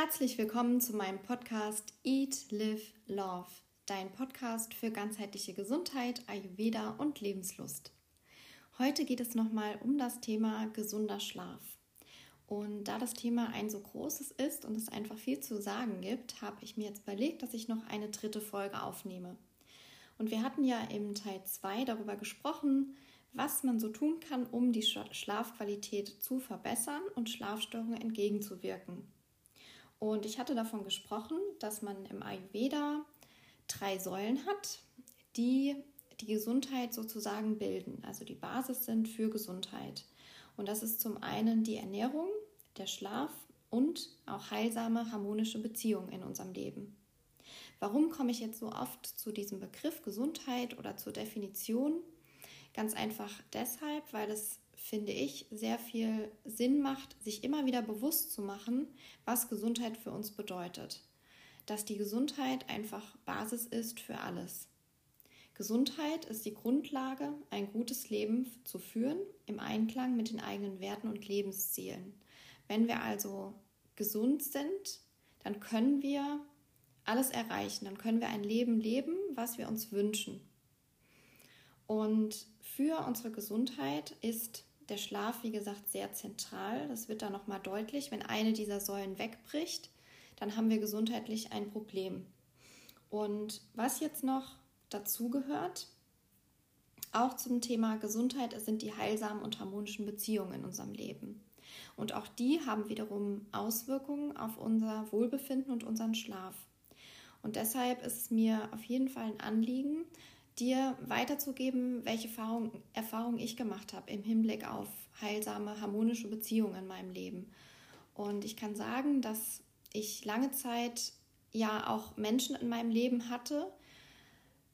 Herzlich willkommen zu meinem Podcast Eat, Live, Love, dein Podcast für ganzheitliche Gesundheit, Ayurveda und Lebenslust. Heute geht es nochmal um das Thema gesunder Schlaf. Und da das Thema ein so großes ist und es einfach viel zu sagen gibt, habe ich mir jetzt überlegt, dass ich noch eine dritte Folge aufnehme. Und wir hatten ja im Teil 2 darüber gesprochen, was man so tun kann, um die Schlafqualität zu verbessern und Schlafstörungen entgegenzuwirken. Und ich hatte davon gesprochen, dass man im Ayurveda drei Säulen hat, die die Gesundheit sozusagen bilden, also die Basis sind für Gesundheit. Und das ist zum einen die Ernährung, der Schlaf und auch heilsame, harmonische Beziehungen in unserem Leben. Warum komme ich jetzt so oft zu diesem Begriff Gesundheit oder zur Definition? Ganz einfach deshalb, weil es finde ich, sehr viel Sinn macht, sich immer wieder bewusst zu machen, was Gesundheit für uns bedeutet. Dass die Gesundheit einfach Basis ist für alles. Gesundheit ist die Grundlage, ein gutes Leben zu führen im Einklang mit den eigenen Werten und Lebenszielen. Wenn wir also gesund sind, dann können wir alles erreichen, dann können wir ein Leben leben, was wir uns wünschen. Und für unsere Gesundheit ist der Schlaf, wie gesagt, sehr zentral. Das wird dann nochmal deutlich. Wenn eine dieser Säulen wegbricht, dann haben wir gesundheitlich ein Problem. Und was jetzt noch dazu gehört, auch zum Thema Gesundheit, sind die heilsamen und harmonischen Beziehungen in unserem Leben. Und auch die haben wiederum Auswirkungen auf unser Wohlbefinden und unseren Schlaf. Und deshalb ist es mir auf jeden Fall ein Anliegen, dir weiterzugeben, welche Erfahrungen Erfahrung ich gemacht habe im Hinblick auf heilsame, harmonische Beziehungen in meinem Leben. Und ich kann sagen, dass ich lange Zeit ja auch Menschen in meinem Leben hatte,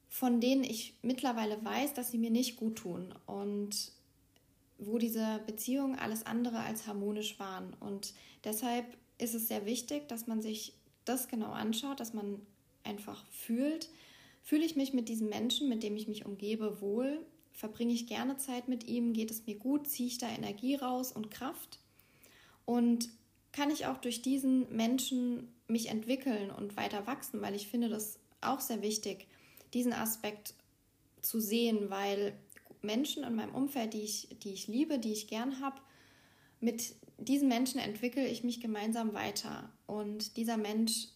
von denen ich mittlerweile weiß, dass sie mir nicht gut tun und wo diese Beziehungen alles andere als harmonisch waren. Und deshalb ist es sehr wichtig, dass man sich das genau anschaut, dass man einfach fühlt, Fühle ich mich mit diesem Menschen, mit dem ich mich umgebe, wohl? Verbringe ich gerne Zeit mit ihm? Geht es mir gut? Ziehe ich da Energie raus und Kraft? Und kann ich auch durch diesen Menschen mich entwickeln und weiter wachsen? Weil ich finde das auch sehr wichtig, diesen Aspekt zu sehen, weil Menschen in meinem Umfeld, die ich, die ich liebe, die ich gern habe, mit diesen Menschen entwickle ich mich gemeinsam weiter. Und dieser Mensch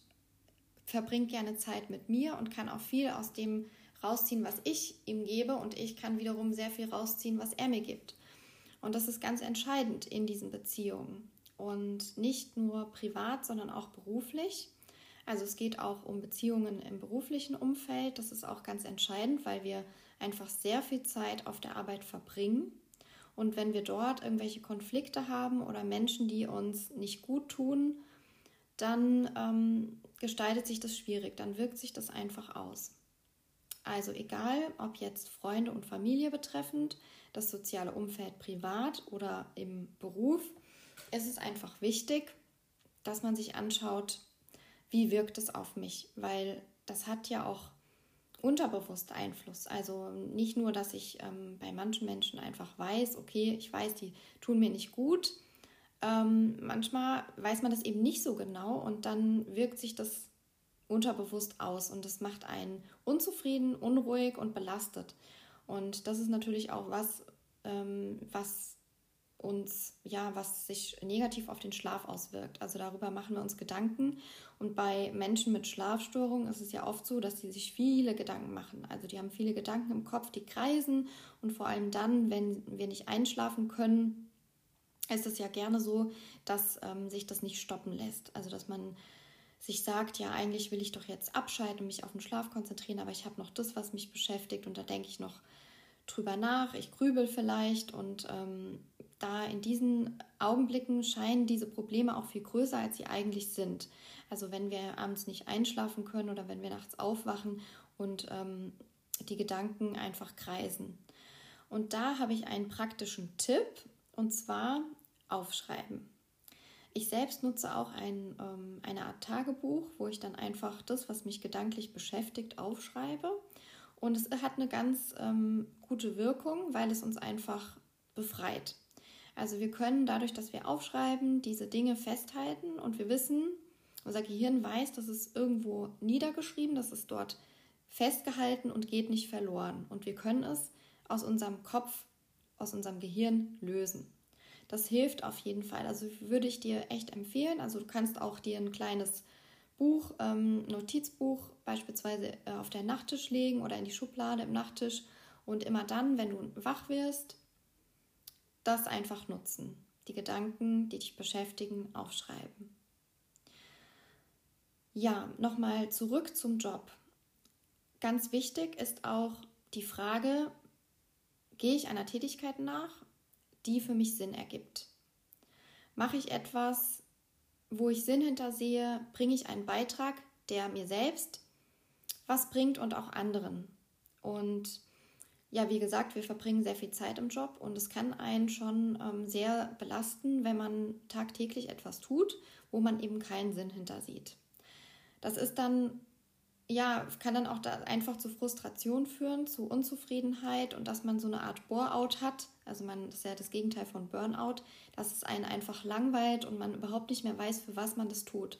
verbringt gerne Zeit mit mir und kann auch viel aus dem rausziehen, was ich ihm gebe und ich kann wiederum sehr viel rausziehen, was er mir gibt. Und das ist ganz entscheidend in diesen Beziehungen und nicht nur privat, sondern auch beruflich. Also es geht auch um Beziehungen im beruflichen Umfeld. Das ist auch ganz entscheidend, weil wir einfach sehr viel Zeit auf der Arbeit verbringen. Und wenn wir dort irgendwelche Konflikte haben oder Menschen, die uns nicht gut tun, dann ähm, gestaltet sich das schwierig, dann wirkt sich das einfach aus. Also egal, ob jetzt Freunde und Familie betreffend, das soziale Umfeld privat oder im Beruf, ist es einfach wichtig, dass man sich anschaut, wie wirkt es auf mich, weil das hat ja auch unterbewusst Einfluss. Also nicht nur, dass ich ähm, bei manchen Menschen einfach weiß, okay, ich weiß, die tun mir nicht gut, ähm, manchmal weiß man das eben nicht so genau und dann wirkt sich das unterbewusst aus und das macht einen unzufrieden, unruhig und belastet. Und das ist natürlich auch was, ähm, was uns, ja, was sich negativ auf den Schlaf auswirkt. Also darüber machen wir uns Gedanken. Und bei Menschen mit Schlafstörungen ist es ja oft so, dass sie sich viele Gedanken machen. Also die haben viele Gedanken im Kopf, die kreisen. Und vor allem dann, wenn wir nicht einschlafen können, ist es ja gerne so, dass ähm, sich das nicht stoppen lässt. Also dass man sich sagt, ja, eigentlich will ich doch jetzt abschalten und mich auf den Schlaf konzentrieren, aber ich habe noch das, was mich beschäftigt und da denke ich noch drüber nach, ich grübel vielleicht und ähm, da in diesen Augenblicken scheinen diese Probleme auch viel größer, als sie eigentlich sind. Also wenn wir abends nicht einschlafen können oder wenn wir nachts aufwachen und ähm, die Gedanken einfach kreisen. Und da habe ich einen praktischen Tipp und zwar aufschreiben. Ich selbst nutze auch ein, ähm, eine Art Tagebuch, wo ich dann einfach das, was mich gedanklich beschäftigt, aufschreibe. Und es hat eine ganz ähm, gute Wirkung, weil es uns einfach befreit. Also wir können dadurch, dass wir aufschreiben, diese Dinge festhalten und wir wissen, Unser Gehirn weiß, das ist irgendwo niedergeschrieben, das ist dort festgehalten und geht nicht verloren. Und wir können es aus unserem Kopf, aus unserem Gehirn lösen. Das hilft auf jeden Fall. Also würde ich dir echt empfehlen. Also du kannst auch dir ein kleines Buch, ähm, Notizbuch beispielsweise äh, auf den Nachttisch legen oder in die Schublade im Nachttisch und immer dann, wenn du wach wirst, das einfach nutzen. Die Gedanken, die dich beschäftigen, aufschreiben. Ja, nochmal zurück zum Job. Ganz wichtig ist auch die Frage, gehe ich einer Tätigkeit nach, die für mich Sinn ergibt? Mache ich etwas, wo ich Sinn hintersehe? Bringe ich einen Beitrag, der mir selbst was bringt und auch anderen? Und ja, wie gesagt, wir verbringen sehr viel Zeit im Job und es kann einen schon ähm, sehr belasten, wenn man tagtäglich etwas tut, wo man eben keinen Sinn hintersieht. Das ist dann ja, kann dann auch da einfach zu Frustration führen, zu Unzufriedenheit und dass man so eine Art Bore-out hat. Also man das ist ja das Gegenteil von Burnout, dass es einen einfach langweilt und man überhaupt nicht mehr weiß, für was man das tut.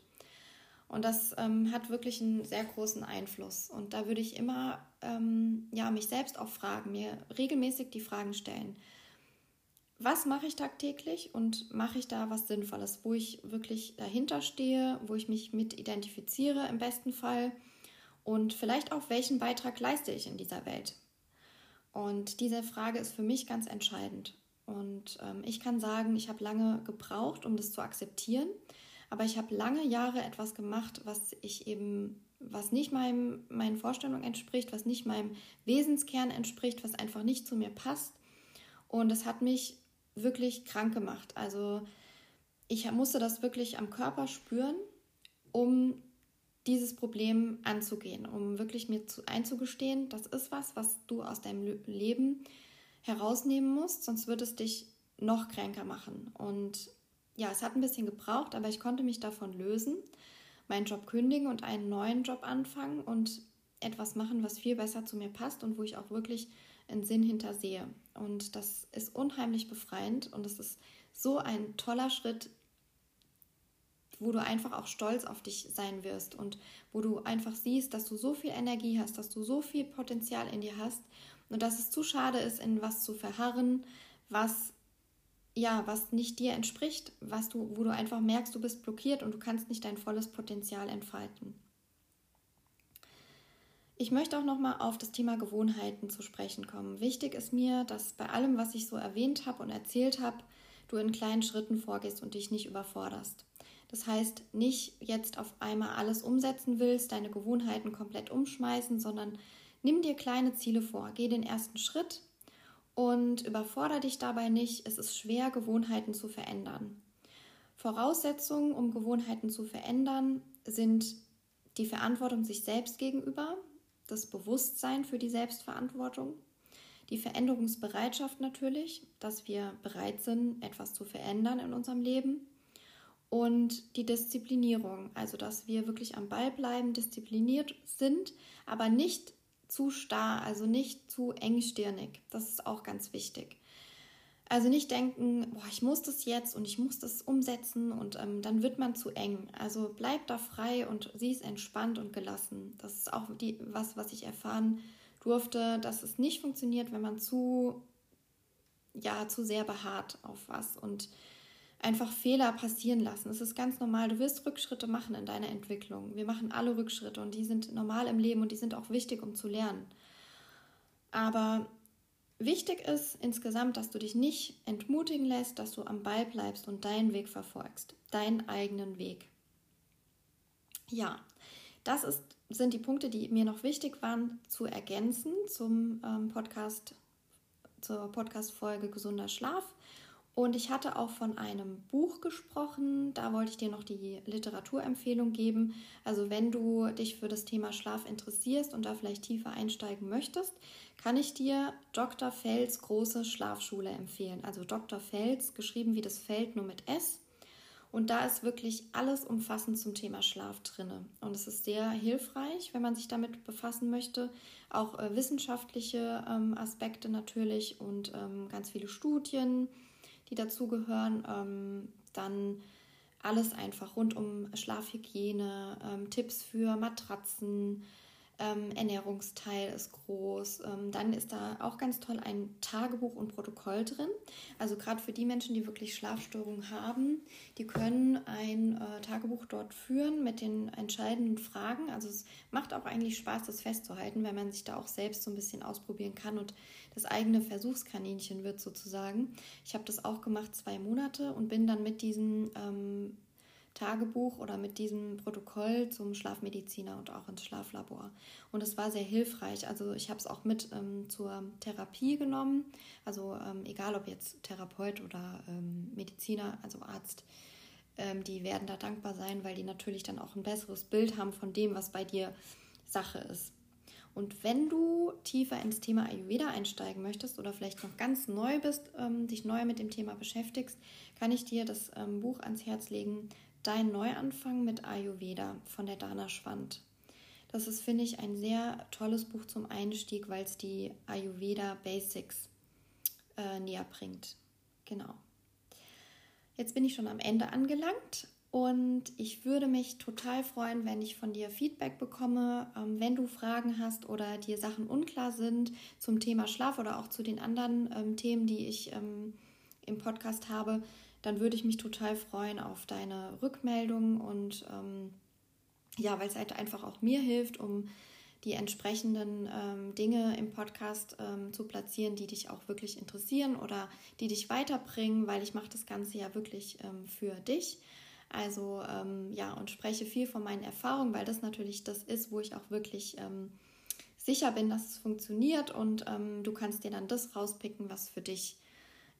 Und das ähm, hat wirklich einen sehr großen Einfluss. Und da würde ich immer ähm, ja, mich selbst auch fragen, mir regelmäßig die Fragen stellen. Was mache ich tagtäglich und mache ich da was Sinnvolles, wo ich wirklich dahinter stehe, wo ich mich mit identifiziere im besten Fall und vielleicht auch, welchen Beitrag leiste ich in dieser Welt? Und diese Frage ist für mich ganz entscheidend. Und ähm, ich kann sagen, ich habe lange gebraucht, um das zu akzeptieren, aber ich habe lange Jahre etwas gemacht, was ich eben, was nicht meinem, meinen Vorstellungen entspricht, was nicht meinem Wesenskern entspricht, was einfach nicht zu mir passt. Und es hat mich wirklich krank gemacht. Also ich musste das wirklich am Körper spüren, um dieses Problem anzugehen, um wirklich mir zu, einzugestehen, das ist was, was du aus deinem Leben herausnehmen musst, sonst wird es dich noch kränker machen. Und ja, es hat ein bisschen gebraucht, aber ich konnte mich davon lösen, meinen Job kündigen und einen neuen Job anfangen und etwas machen, was viel besser zu mir passt und wo ich auch wirklich einen Sinn hintersehe. Und das ist unheimlich befreiend und es ist so ein toller Schritt wo du einfach auch stolz auf dich sein wirst und wo du einfach siehst, dass du so viel Energie hast, dass du so viel Potenzial in dir hast und dass es zu schade ist, in was zu verharren, was ja, was nicht dir entspricht, was du, wo du einfach merkst, du bist blockiert und du kannst nicht dein volles Potenzial entfalten. Ich möchte auch noch mal auf das Thema Gewohnheiten zu sprechen kommen. Wichtig ist mir, dass bei allem, was ich so erwähnt habe und erzählt habe, du in kleinen Schritten vorgehst und dich nicht überforderst. Das heißt, nicht jetzt auf einmal alles umsetzen willst, deine Gewohnheiten komplett umschmeißen, sondern nimm dir kleine Ziele vor. Geh den ersten Schritt und überfordere dich dabei nicht. Es ist schwer, Gewohnheiten zu verändern. Voraussetzungen, um Gewohnheiten zu verändern, sind die Verantwortung sich selbst gegenüber, das Bewusstsein für die Selbstverantwortung, die Veränderungsbereitschaft natürlich, dass wir bereit sind, etwas zu verändern in unserem Leben und die Disziplinierung, also dass wir wirklich am Ball bleiben, diszipliniert sind, aber nicht zu starr, also nicht zu engstirnig. Das ist auch ganz wichtig. Also nicht denken, boah, ich muss das jetzt und ich muss das umsetzen und ähm, dann wird man zu eng. Also bleib da frei und sieh es entspannt und gelassen. Das ist auch die, was, was ich erfahren durfte, dass es nicht funktioniert, wenn man zu, ja, zu sehr beharrt auf was und einfach Fehler passieren lassen. Es ist ganz normal. Du wirst Rückschritte machen in deiner Entwicklung. Wir machen alle Rückschritte und die sind normal im Leben und die sind auch wichtig, um zu lernen. Aber wichtig ist insgesamt, dass du dich nicht entmutigen lässt, dass du am Ball bleibst und deinen Weg verfolgst, deinen eigenen Weg. Ja, das ist, sind die Punkte, die mir noch wichtig waren zu ergänzen zum ähm, Podcast, zur Podcast-Folge Gesunder Schlaf. Und ich hatte auch von einem Buch gesprochen. Da wollte ich dir noch die Literaturempfehlung geben. Also wenn du dich für das Thema Schlaf interessierst und da vielleicht tiefer einsteigen möchtest, kann ich dir Dr. Fels große Schlafschule empfehlen. Also Dr. Fels, geschrieben wie das Feld nur mit S. Und da ist wirklich alles umfassend zum Thema Schlaf drinne. Und es ist sehr hilfreich, wenn man sich damit befassen möchte. Auch äh, wissenschaftliche ähm, Aspekte natürlich und ähm, ganz viele Studien die dazugehören. Ähm, dann alles einfach rund um Schlafhygiene, ähm, Tipps für Matratzen, ähm, Ernährungsteil ist groß. Ähm, dann ist da auch ganz toll ein Tagebuch und Protokoll drin. Also gerade für die Menschen, die wirklich Schlafstörungen haben, die können ein äh, Tagebuch dort führen mit den entscheidenden Fragen. Also es macht auch eigentlich Spaß, das festzuhalten, weil man sich da auch selbst so ein bisschen ausprobieren kann und das eigene Versuchskaninchen wird sozusagen. Ich habe das auch gemacht zwei Monate und bin dann mit diesen ähm, Tagebuch oder mit diesem Protokoll zum Schlafmediziner und auch ins Schlaflabor. Und es war sehr hilfreich. Also ich habe es auch mit ähm, zur Therapie genommen. Also ähm, egal ob jetzt Therapeut oder ähm, Mediziner, also Arzt, ähm, die werden da dankbar sein, weil die natürlich dann auch ein besseres Bild haben von dem, was bei dir Sache ist. Und wenn du tiefer ins Thema Ayurveda einsteigen möchtest oder vielleicht noch ganz neu bist, ähm, dich neu mit dem Thema beschäftigst, kann ich dir das ähm, Buch ans Herz legen, Dein Neuanfang mit Ayurveda von der Dana Schwand. Das ist, finde ich, ein sehr tolles Buch zum Einstieg, weil es die Ayurveda Basics äh, näher bringt. Genau. Jetzt bin ich schon am Ende angelangt und ich würde mich total freuen, wenn ich von dir Feedback bekomme, ähm, wenn du Fragen hast oder dir Sachen unklar sind zum Thema Schlaf oder auch zu den anderen ähm, Themen, die ich ähm, im Podcast habe dann würde ich mich total freuen auf deine Rückmeldung und ähm, ja, weil es halt einfach auch mir hilft, um die entsprechenden ähm, Dinge im Podcast ähm, zu platzieren, die dich auch wirklich interessieren oder die dich weiterbringen, weil ich mache das Ganze ja wirklich ähm, für dich. Also ähm, ja, und spreche viel von meinen Erfahrungen, weil das natürlich das ist, wo ich auch wirklich ähm, sicher bin, dass es funktioniert und du kannst dir dann das rauspicken, was für dich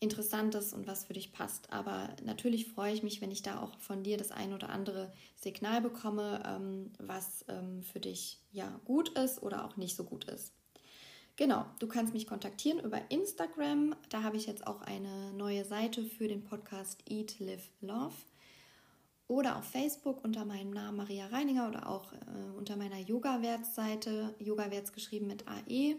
Interessantes und was für dich passt. Aber natürlich freue ich mich, wenn ich da auch von dir das ein oder andere Signal bekomme, ähm, was ähm, für dich ja gut ist oder auch nicht so gut ist. Genau, du kannst mich kontaktieren über Instagram. Da habe ich jetzt auch eine neue Seite für den Podcast Eat, Live, Love. Oder auf Facebook unter meinem Namen Maria Reininger oder auch äh, unter meiner Yoga-Wärts-Seite, Yoga-Wärts geschrieben mit AE.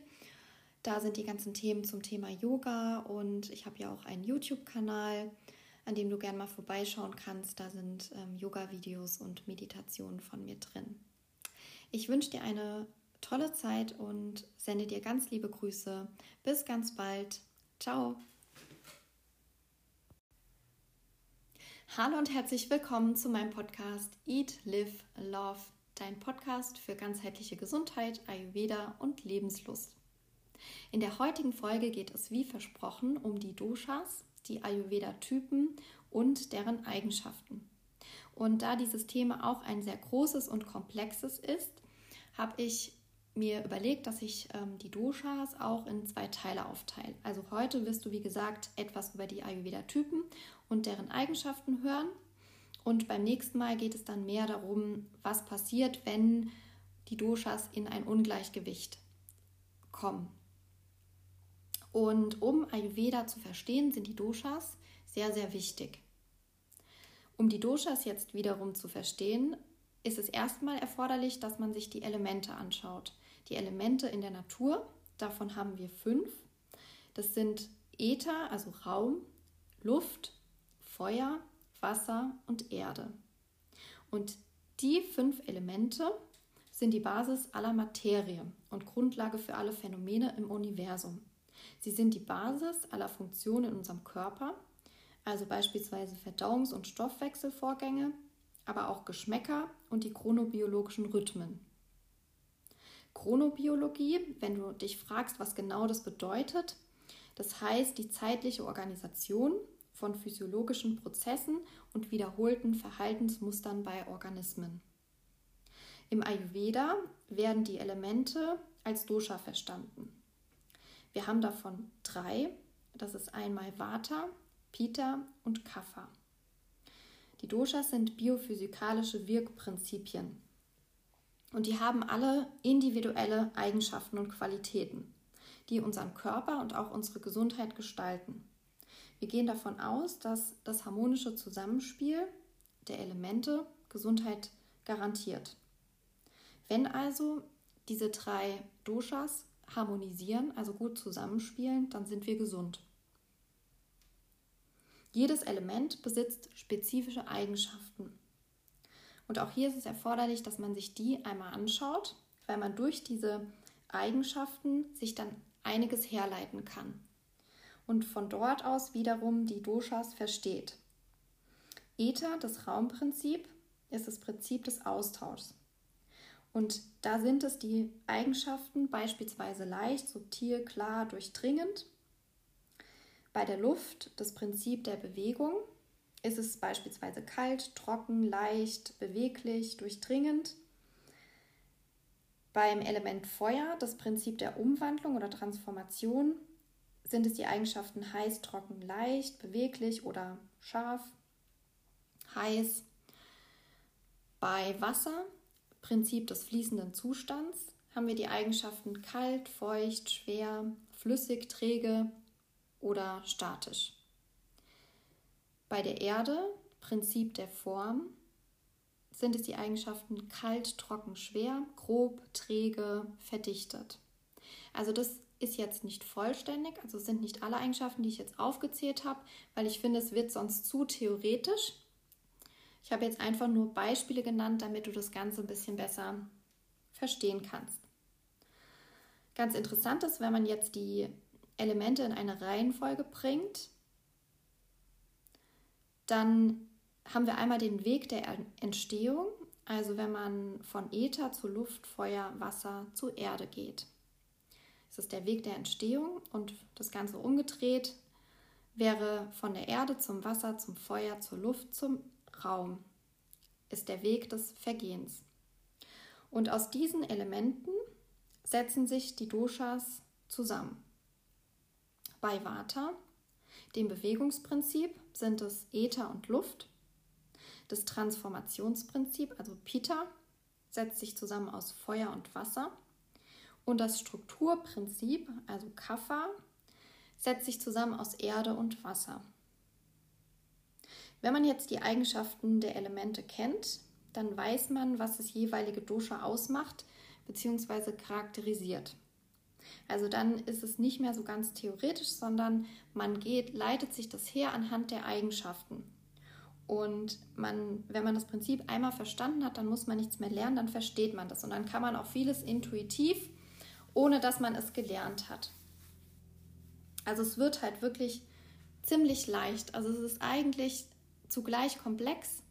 Da sind die ganzen Themen zum Thema Yoga und ich habe ja auch einen YouTube-Kanal, an dem du gerne mal vorbeischauen kannst. Da sind ähm, Yoga-Videos und Meditationen von mir drin. Ich wünsche dir eine tolle Zeit und sende dir ganz liebe Grüße. Bis ganz bald. Ciao. Hallo und herzlich willkommen zu meinem Podcast Eat, Live, Love, dein Podcast für ganzheitliche Gesundheit, Ayurveda und Lebenslust. In der heutigen Folge geht es wie versprochen um die Doshas, die Ayurveda-Typen und deren Eigenschaften. Und da dieses Thema auch ein sehr großes und komplexes ist, habe ich mir überlegt, dass ich ähm, die Doshas auch in zwei Teile aufteile. Also heute wirst du, wie gesagt, etwas über die Ayurveda-Typen und deren Eigenschaften hören. Und beim nächsten Mal geht es dann mehr darum, was passiert, wenn die Doshas in ein Ungleichgewicht kommen. Und um Ayurveda zu verstehen, sind die Doshas sehr, sehr wichtig. Um die Doshas jetzt wiederum zu verstehen, ist es erstmal erforderlich, dass man sich die Elemente anschaut. Die Elemente in der Natur, davon haben wir fünf. Das sind Äther, also Raum, Luft, Feuer, Wasser und Erde. Und die fünf Elemente sind die Basis aller Materie und Grundlage für alle Phänomene im Universum. Sie sind die Basis aller Funktionen in unserem Körper, also beispielsweise Verdauungs- und Stoffwechselvorgänge, aber auch Geschmäcker und die chronobiologischen Rhythmen. Chronobiologie, wenn du dich fragst, was genau das bedeutet, das heißt die zeitliche Organisation von physiologischen Prozessen und wiederholten Verhaltensmustern bei Organismen. Im Ayurveda werden die Elemente als Dosha verstanden. Wir haben davon drei. Das ist einmal Vata, Pitta und Kapha. Die Doshas sind biophysikalische Wirkprinzipien und die haben alle individuelle Eigenschaften und Qualitäten, die unseren Körper und auch unsere Gesundheit gestalten. Wir gehen davon aus, dass das harmonische Zusammenspiel der Elemente Gesundheit garantiert. Wenn also diese drei Doshas harmonisieren, also gut zusammenspielen, dann sind wir gesund. Jedes Element besitzt spezifische Eigenschaften. Und auch hier ist es erforderlich, dass man sich die einmal anschaut, weil man durch diese Eigenschaften sich dann einiges herleiten kann und von dort aus wiederum die Doshas versteht. Ether, das Raumprinzip, ist das Prinzip des Austauschs. Und da sind es die Eigenschaften beispielsweise leicht, subtil, klar, durchdringend. Bei der Luft das Prinzip der Bewegung ist es beispielsweise kalt, trocken, leicht, beweglich, durchdringend. Beim Element Feuer das Prinzip der Umwandlung oder Transformation sind es die Eigenschaften heiß, trocken, leicht, beweglich oder scharf, heiß. Bei Wasser Prinzip des fließenden Zustands haben wir die Eigenschaften kalt, feucht, schwer, flüssig, träge oder statisch. Bei der Erde, Prinzip der Form, sind es die Eigenschaften kalt, trocken, schwer, grob, träge, verdichtet. Also das ist jetzt nicht vollständig, also sind nicht alle Eigenschaften, die ich jetzt aufgezählt habe, weil ich finde, es wird sonst zu theoretisch. Ich habe jetzt einfach nur Beispiele genannt, damit du das Ganze ein bisschen besser verstehen kannst. Ganz interessant ist, wenn man jetzt die Elemente in eine Reihenfolge bringt, dann haben wir einmal den Weg der Entstehung, also wenn man von Äther zu Luft, Feuer, Wasser zu Erde geht. Es ist der Weg der Entstehung und das Ganze umgedreht wäre von der Erde zum Wasser, zum Feuer, zur Luft, zum Raum ist der Weg des Vergehens. Und aus diesen Elementen setzen sich die Doshas zusammen. Bei Vata, dem Bewegungsprinzip, sind es Äther und Luft. Das Transformationsprinzip, also Pita, setzt sich zusammen aus Feuer und Wasser. Und das Strukturprinzip, also Kapha, setzt sich zusammen aus Erde und Wasser. Wenn man jetzt die Eigenschaften der Elemente kennt, dann weiß man, was das jeweilige Dosha ausmacht bzw. charakterisiert. Also dann ist es nicht mehr so ganz theoretisch, sondern man geht, leitet sich das her anhand der Eigenschaften. Und man, wenn man das Prinzip einmal verstanden hat, dann muss man nichts mehr lernen, dann versteht man das. Und dann kann man auch vieles intuitiv, ohne dass man es gelernt hat. Also es wird halt wirklich ziemlich leicht. Also es ist eigentlich zugleich komplex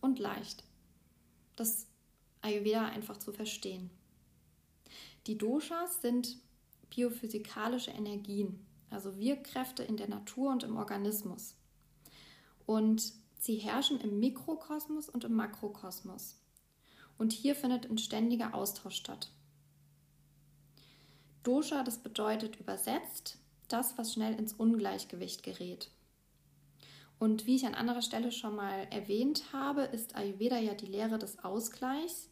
und leicht. Das Ayurveda einfach zu verstehen. Die Doshas sind biophysikalische Energien, also Wirkkräfte in der Natur und im Organismus. Und sie herrschen im Mikrokosmos und im Makrokosmos. Und hier findet ein ständiger Austausch statt. Dosha, das bedeutet übersetzt das, was schnell ins Ungleichgewicht gerät. Und wie ich an anderer Stelle schon mal erwähnt habe, ist Ayurveda ja die Lehre des Ausgleichs.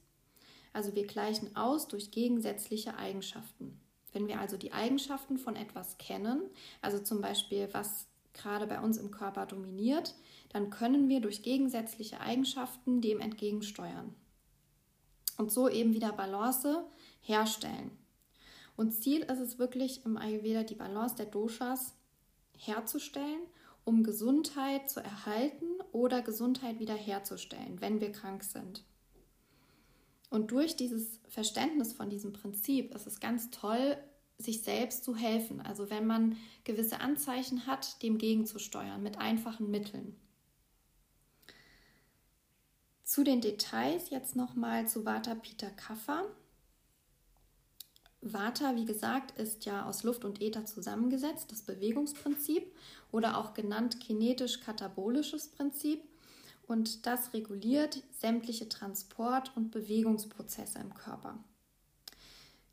Also wir gleichen aus durch gegensätzliche Eigenschaften. Wenn wir also die Eigenschaften von etwas kennen, also zum Beispiel was gerade bei uns im Körper dominiert, dann können wir durch gegensätzliche Eigenschaften dem entgegensteuern. Und so eben wieder Balance herstellen. Und Ziel ist es wirklich im Ayurveda die Balance der Doshas herzustellen um Gesundheit zu erhalten oder Gesundheit wiederherzustellen, wenn wir krank sind. Und durch dieses Verständnis von diesem Prinzip ist es ganz toll, sich selbst zu helfen. Also wenn man gewisse Anzeichen hat, dem gegenzusteuern mit einfachen Mitteln. Zu den Details jetzt nochmal zu Vata Pitta Kapha. Vata, wie gesagt, ist ja aus Luft und Äther zusammengesetzt, das Bewegungsprinzip oder auch genannt kinetisch-katabolisches Prinzip. Und das reguliert sämtliche Transport- und Bewegungsprozesse im Körper.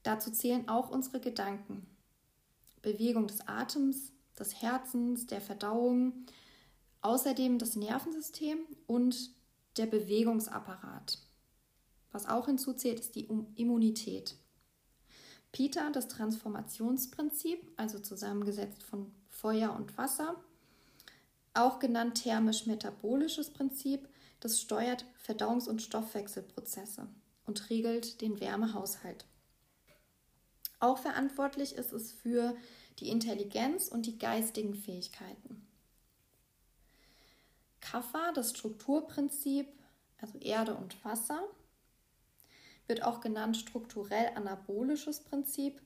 Dazu zählen auch unsere Gedanken. Bewegung des Atems, des Herzens, der Verdauung, außerdem das Nervensystem und der Bewegungsapparat. Was auch hinzuzählt, ist die Immunität. Pita, das Transformationsprinzip, also zusammengesetzt von Feuer und Wasser, auch genannt thermisch-metabolisches Prinzip, das steuert Verdauungs- und Stoffwechselprozesse und regelt den Wärmehaushalt. Auch verantwortlich ist es für die Intelligenz und die geistigen Fähigkeiten. Kapha, das Strukturprinzip, also Erde und Wasser, wird auch genannt strukturell anabolisches Prinzip.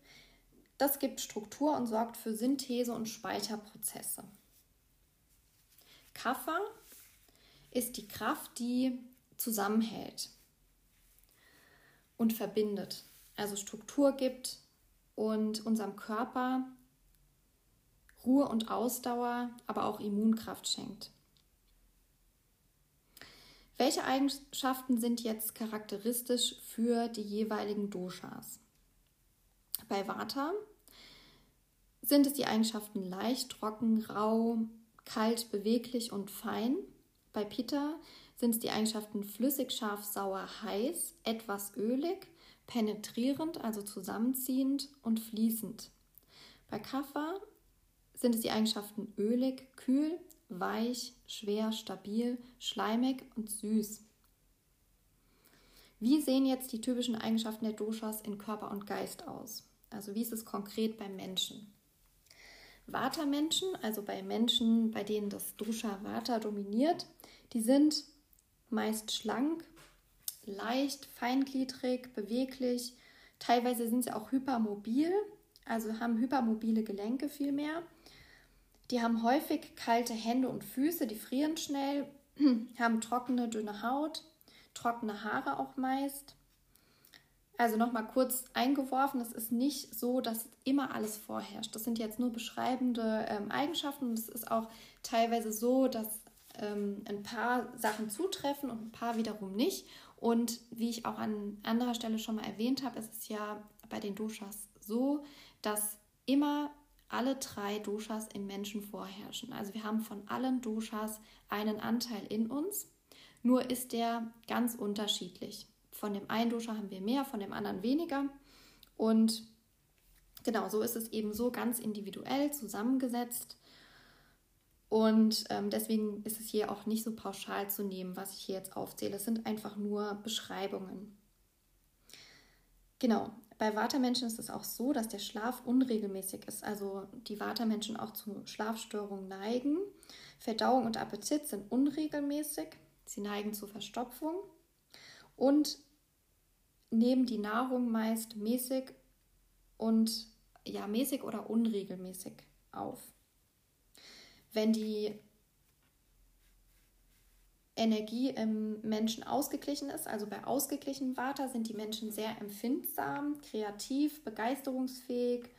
Das gibt Struktur und sorgt für Synthese und Speicherprozesse. Kapha ist die Kraft, die zusammenhält und verbindet, also Struktur gibt und unserem Körper Ruhe und Ausdauer, aber auch Immunkraft schenkt. Welche Eigenschaften sind jetzt charakteristisch für die jeweiligen Doshas? Bei Vata sind es die Eigenschaften leicht, trocken, rau, kalt, beweglich und fein. Bei Pitta sind es die Eigenschaften flüssig, scharf, sauer, heiß, etwas ölig, penetrierend, also zusammenziehend und fließend. Bei Kapha sind es die Eigenschaften ölig, kühl, weich, schwer, stabil, schleimig und süß. Wie sehen jetzt die typischen Eigenschaften der Doshas in Körper und Geist aus? Also wie ist es konkret beim Menschen? Vata-Menschen, also bei Menschen, bei denen das Dosha Vata dominiert, die sind meist schlank, leicht, feingliedrig, beweglich. Teilweise sind sie auch hypermobil, also haben hypermobile Gelenke vielmehr. Die haben häufig kalte Hände und Füße, die frieren schnell, haben trockene, dünne Haut, trockene Haare auch meist. Also nochmal kurz eingeworfen, es ist nicht so, dass immer alles vorherrscht. Das sind jetzt nur beschreibende ähm, Eigenschaften und es ist auch teilweise so, dass ähm, ein paar Sachen zutreffen und ein paar wiederum nicht. Und wie ich auch an anderer Stelle schon mal erwähnt habe, ist es ja bei den Doshas so, dass immer alle drei Doshas im Menschen vorherrschen. Also wir haben von allen Doshas einen Anteil in uns, nur ist der ganz unterschiedlich. Von dem einen Dosha haben wir mehr, von dem anderen weniger. Und genau so ist es eben so ganz individuell zusammengesetzt. Und ähm, deswegen ist es hier auch nicht so pauschal zu nehmen, was ich hier jetzt aufzähle. Es sind einfach nur Beschreibungen. Genau, bei Watermenschen ist es auch so, dass der Schlaf unregelmäßig ist. Also die Watermenschen auch zu Schlafstörungen neigen. Verdauung und Appetit sind unregelmäßig. Sie neigen zu Verstopfung. Und nehmen die Nahrung meist mäßig und ja, mäßig oder unregelmäßig auf. Wenn die Energie im Menschen ausgeglichen ist, also bei ausgeglichenem Vata sind die Menschen sehr empfindsam, kreativ, begeisterungsfähig,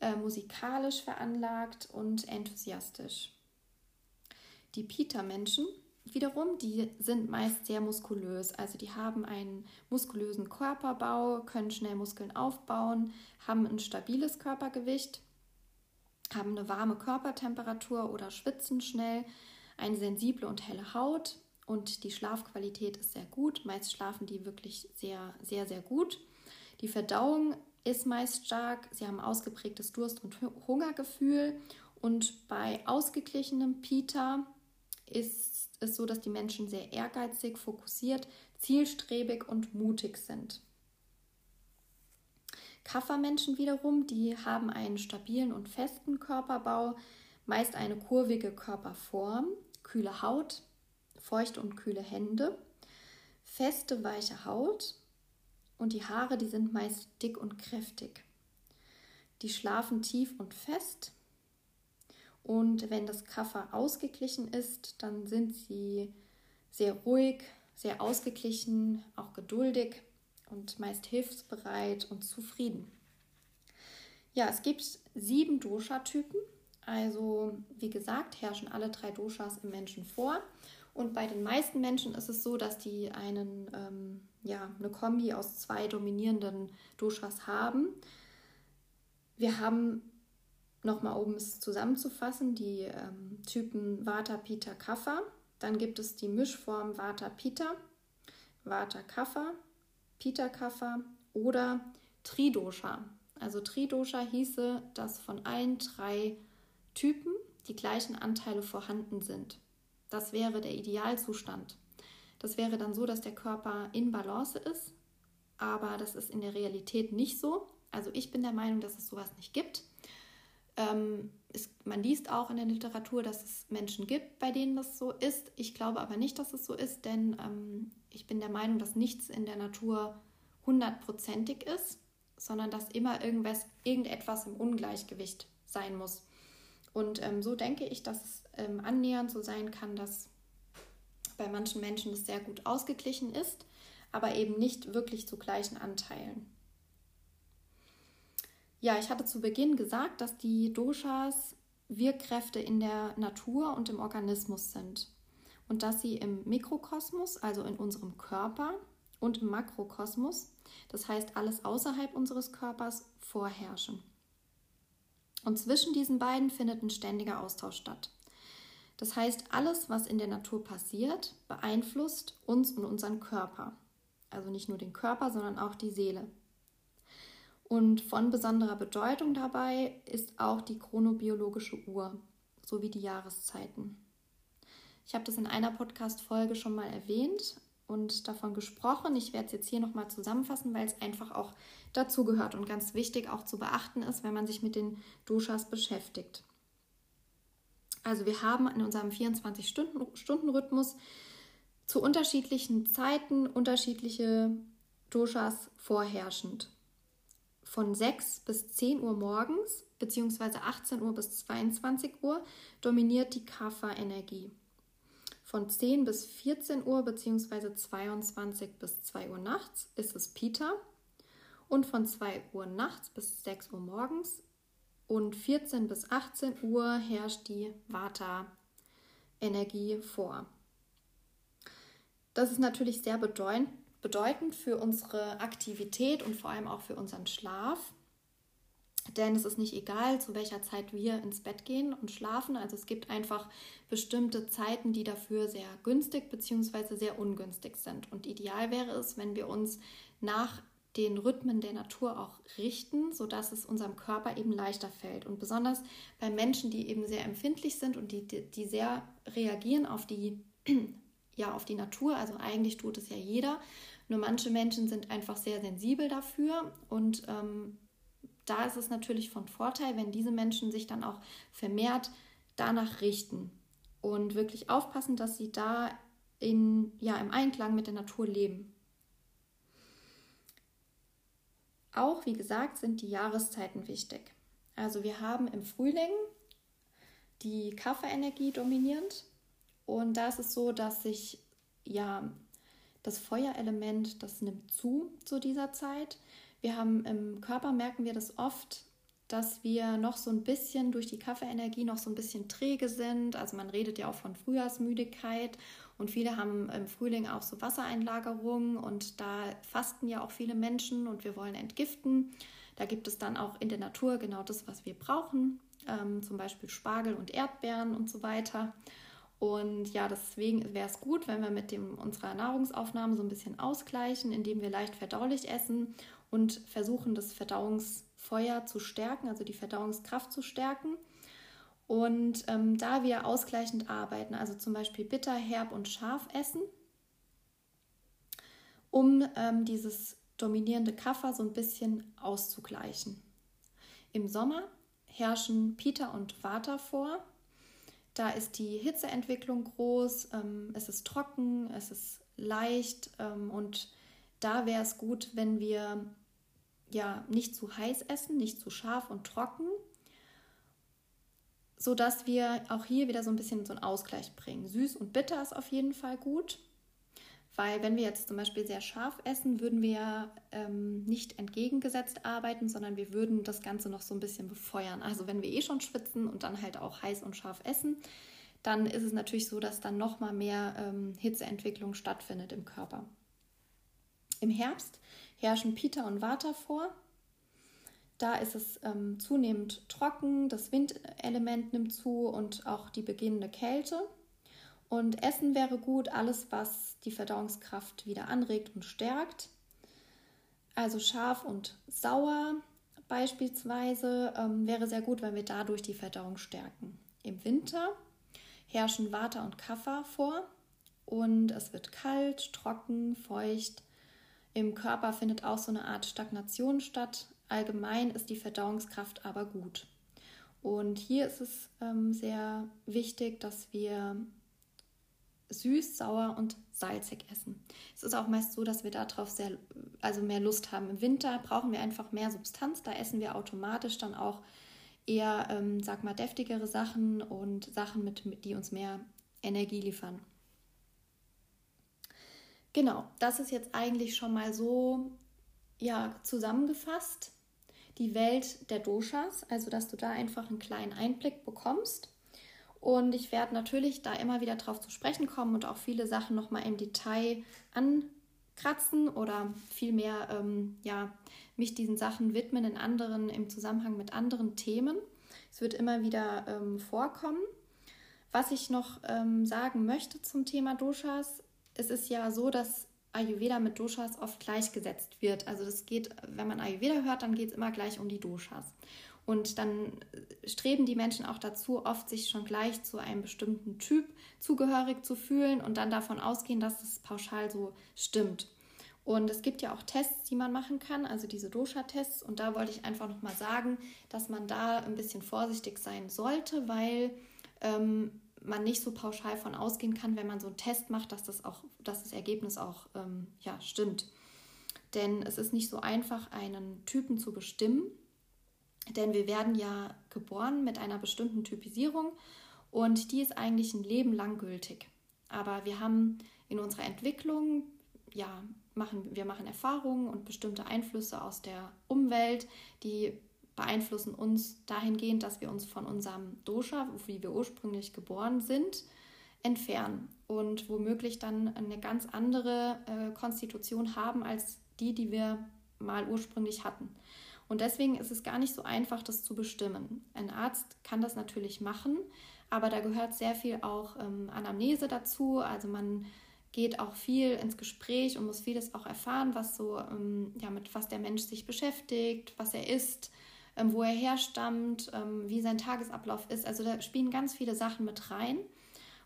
äh, musikalisch veranlagt und enthusiastisch. Die Pita-Menschen wiederum, die sind meist sehr muskulös. Also die haben einen muskulösen Körperbau, können schnell Muskeln aufbauen, haben ein stabiles Körpergewicht, haben eine warme Körpertemperatur oder schwitzen schnell, eine sensible und helle Haut und die Schlafqualität ist sehr gut. Meist schlafen die wirklich sehr, sehr, sehr gut. Die Verdauung ist meist stark. Sie haben ausgeprägtes Durst- und Hungergefühl. Und bei ausgeglichenem Pita ist es so, dass die Menschen sehr ehrgeizig, fokussiert, zielstrebig und mutig sind. Kaffermenschen wiederum, die haben einen stabilen und festen Körperbau, meist eine kurvige Körperform, kühle Haut, feuchte und kühle Hände, feste, weiche Haut und die Haare, die sind meist dick und kräftig. Die schlafen tief und fest, und wenn das Kaffer ausgeglichen ist, dann sind sie sehr ruhig, sehr ausgeglichen, auch geduldig und meist hilfsbereit und zufrieden. Ja, es gibt sieben Dosha-Typen. Also wie gesagt, herrschen alle drei Doshas im Menschen vor. Und bei den meisten Menschen ist es so, dass die einen, ähm, ja, eine Kombi aus zwei dominierenden Doshas haben. Wir haben nochmal um es zusammenzufassen, die ähm, Typen Vata, Pitta, Kapha. Dann gibt es die Mischform Vata, Pitta, Vata, Kapha, Pitta, Kapha oder Tridosha. Also Tridosha hieße, dass von allen drei Typen die gleichen Anteile vorhanden sind. Das wäre der Idealzustand. Das wäre dann so, dass der Körper in Balance ist, aber das ist in der Realität nicht so. Also ich bin der Meinung, dass es sowas nicht gibt. Ähm, es, man liest auch in der Literatur, dass es Menschen gibt, bei denen das so ist. Ich glaube aber nicht, dass es so ist, denn ähm, ich bin der Meinung, dass nichts in der Natur hundertprozentig ist, sondern dass immer irgendwas, irgendetwas im Ungleichgewicht sein muss. Und ähm, so denke ich, dass es ähm, annähernd so sein kann, dass bei manchen Menschen es sehr gut ausgeglichen ist, aber eben nicht wirklich zu gleichen Anteilen. Ja, ich hatte zu Beginn gesagt, dass die Doshas Wirkkräfte in der Natur und im Organismus sind und dass sie im Mikrokosmos, also in unserem Körper und im Makrokosmos, das heißt alles außerhalb unseres Körpers, vorherrschen. Und zwischen diesen beiden findet ein ständiger Austausch statt. Das heißt, alles, was in der Natur passiert, beeinflusst uns und unseren Körper. Also nicht nur den Körper, sondern auch die Seele. Und von besonderer Bedeutung dabei ist auch die chronobiologische Uhr sowie die Jahreszeiten. Ich habe das in einer Podcast-Folge schon mal erwähnt und davon gesprochen. Ich werde es jetzt hier nochmal zusammenfassen, weil es einfach auch dazu gehört und ganz wichtig auch zu beachten ist, wenn man sich mit den Doshas beschäftigt. Also wir haben in unserem 24-Stunden-Rhythmus zu unterschiedlichen Zeiten unterschiedliche Doshas vorherrschend. Von 6 bis 10 Uhr morgens bzw. 18 Uhr bis 22 Uhr dominiert die Kapha-Energie. Von 10 bis 14 Uhr bzw. 22 bis 2 Uhr nachts ist es Pita und von 2 Uhr nachts bis 6 Uhr morgens und 14 bis 18 Uhr herrscht die Vata-Energie vor. Das ist natürlich sehr bedeutend für unsere Aktivität und vor allem auch für unseren Schlaf. Denn es ist nicht egal, zu welcher Zeit wir ins Bett gehen und schlafen. Also es gibt einfach bestimmte Zeiten, die dafür sehr günstig bzw. sehr ungünstig sind. Und ideal wäre es, wenn wir uns nach den Rhythmen der Natur auch richten, sodass es unserem Körper eben leichter fällt. Und besonders bei Menschen, die eben sehr empfindlich sind und die, die, sehr reagieren auf die, ja, auf die Natur, also eigentlich tut es ja jeder, nur manche Menschen sind einfach sehr sensibel dafür und ähm, da ist es natürlich von Vorteil, wenn diese Menschen sich dann auch vermehrt danach richten und wirklich aufpassen, dass sie da in, ja, im Einklang mit der Natur leben. Auch, wie gesagt, sind die Jahreszeiten wichtig. Also wir haben im Frühling die Kaffeeenergie dominierend und da ist es so, dass sich ja das Feuerelement, das nimmt zu zu dieser Zeit. Wir haben im Körper merken wir das oft, dass wir noch so ein bisschen durch die Kaffeeenergie noch so ein bisschen träge sind. Also man redet ja auch von Frühjahrsmüdigkeit und viele haben im Frühling auch so Wassereinlagerungen und da fasten ja auch viele Menschen und wir wollen entgiften. Da gibt es dann auch in der Natur genau das, was wir brauchen, ähm, zum Beispiel Spargel und Erdbeeren und so weiter. Und ja, deswegen wäre es gut, wenn wir mit dem, unserer Nahrungsaufnahme so ein bisschen ausgleichen, indem wir leicht verdaulich essen und versuchen, das Verdauungsfeuer zu stärken, also die Verdauungskraft zu stärken. Und ähm, da wir ausgleichend arbeiten, also zum Beispiel bitter, herb und scharf essen, um ähm, dieses dominierende Kaffer so ein bisschen auszugleichen. Im Sommer herrschen Pita und Vata vor. Da ist die Hitzeentwicklung groß, ähm, es ist trocken, es ist leicht ähm, und da wäre es gut, wenn wir ja nicht zu heiß essen, nicht zu scharf und trocken, so dass wir auch hier wieder so ein bisschen so einen Ausgleich bringen. Süß und bitter ist auf jeden Fall gut, weil wenn wir jetzt zum Beispiel sehr scharf essen, würden wir ähm, nicht entgegengesetzt arbeiten, sondern wir würden das Ganze noch so ein bisschen befeuern. Also wenn wir eh schon schwitzen und dann halt auch heiß und scharf essen, dann ist es natürlich so, dass dann noch mal mehr ähm, Hitzeentwicklung stattfindet im Körper. Im Herbst herrschen Pita und Vata vor. Da ist es ähm, zunehmend trocken, das Windelement nimmt zu und auch die beginnende Kälte. Und Essen wäre gut, alles, was die Verdauungskraft wieder anregt und stärkt. Also scharf und sauer beispielsweise ähm, wäre sehr gut, weil wir dadurch die Verdauung stärken. Im Winter herrschen Vata und Kapha vor und es wird kalt, trocken, feucht. Im Körper findet auch so eine Art Stagnation statt. Allgemein ist die Verdauungskraft aber gut. Und hier ist es ähm, sehr wichtig, dass wir süß, sauer und salzig essen. Es ist auch meist so, dass wir darauf sehr, also mehr Lust haben. Im Winter brauchen wir einfach mehr Substanz, da essen wir automatisch dann auch eher, ähm, sag mal, deftigere Sachen und Sachen, mit, die uns mehr Energie liefern. Genau, das ist jetzt eigentlich schon mal so ja, zusammengefasst. Die Welt der Doshas, also dass du da einfach einen kleinen Einblick bekommst. Und ich werde natürlich da immer wieder drauf zu sprechen kommen und auch viele Sachen nochmal im Detail ankratzen oder vielmehr ähm, ja, mich diesen Sachen widmen in anderen, im Zusammenhang mit anderen Themen. Es wird immer wieder ähm, vorkommen. Was ich noch ähm, sagen möchte zum Thema Doshas, es ist ja so, dass Ayurveda mit Doshas oft gleichgesetzt wird. Also das geht, wenn man Ayurveda hört, dann geht es immer gleich um die Doshas. Und dann streben die Menschen auch dazu, oft sich schon gleich zu einem bestimmten Typ zugehörig zu fühlen und dann davon ausgehen, dass das pauschal so stimmt. Und es gibt ja auch Tests, die man machen kann, also diese Dosha-Tests. Und da wollte ich einfach nochmal sagen, dass man da ein bisschen vorsichtig sein sollte, weil ähm, man nicht so pauschal von ausgehen kann, wenn man so einen Test macht, dass das, auch, dass das Ergebnis auch ähm, ja, stimmt. Denn es ist nicht so einfach, einen Typen zu bestimmen. Denn wir werden ja geboren mit einer bestimmten Typisierung und die ist eigentlich ein Leben lang gültig. Aber wir haben in unserer Entwicklung ja machen, wir machen Erfahrungen und bestimmte Einflüsse aus der Umwelt, die beeinflussen uns dahingehend, dass wir uns von unserem Dosha, wie wir ursprünglich geboren sind, entfernen und womöglich dann eine ganz andere äh, Konstitution haben als die, die wir mal ursprünglich hatten. Und deswegen ist es gar nicht so einfach, das zu bestimmen. Ein Arzt kann das natürlich machen, aber da gehört sehr viel auch ähm, Anamnese dazu. Also man geht auch viel ins Gespräch und muss vieles auch erfahren, was so, ähm, ja, mit was der Mensch sich beschäftigt, was er isst, ähm, wo er herstammt, ähm, wie sein Tagesablauf ist. Also da spielen ganz viele Sachen mit rein,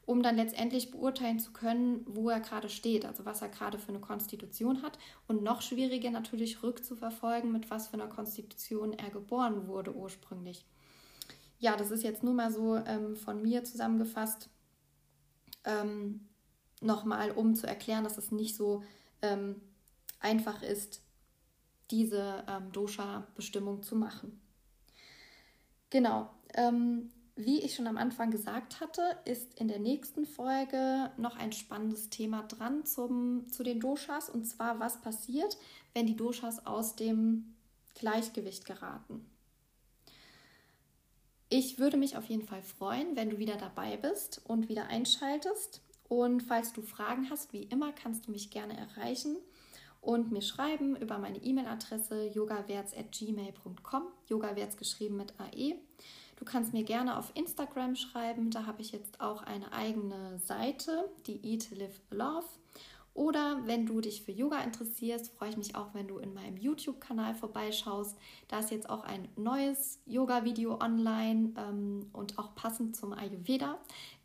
um dann letztendlich beurteilen zu können, wo er gerade steht, also was er gerade für eine Konstitution hat. Und noch schwieriger natürlich rückzuverfolgen, mit was für einer Konstitution er geboren wurde ursprünglich. Ja, das ist jetzt nur mal so ähm, von mir zusammengefasst. Ähm, nochmal, um zu erklären, dass es nicht so ähm, einfach ist, diese ähm, Dosha-Bestimmung zu machen. Genau. Ähm, wie ich schon am Anfang gesagt hatte, ist in der nächsten Folge noch ein spannendes Thema dran zum, zu den Doshas und zwar, was passiert, wenn die Doshas aus dem Gleichgewicht geraten. Ich würde mich auf jeden Fall freuen, wenn du wieder dabei bist und wieder einschaltest. Und falls du Fragen hast, wie immer, kannst du mich gerne erreichen und mir schreiben über meine E-Mail-Adresse yogawerts.gmail.com. Yogawerts geschrieben mit AE. Du kannst mir gerne auf Instagram schreiben. Da habe ich jetzt auch eine eigene Seite, die Eat, Live, Love. Oder wenn du dich für Yoga interessierst, freue ich mich auch, wenn du in meinem YouTube-Kanal vorbeischaust. Da ist jetzt auch ein neues Yoga-Video online ähm, und auch passend zum Ayurveda,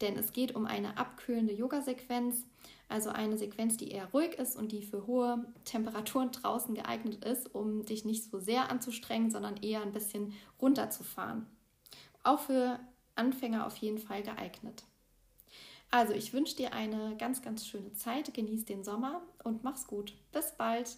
denn es geht um eine abkühlende Yoga-Sequenz, also eine Sequenz, die eher ruhig ist und die für hohe Temperaturen draußen geeignet ist, um dich nicht so sehr anzustrengen, sondern eher ein bisschen runterzufahren. Auch für Anfänger auf jeden Fall geeignet. Also, ich wünsche dir eine ganz, ganz schöne Zeit, genieß den Sommer und mach's gut. Bis bald.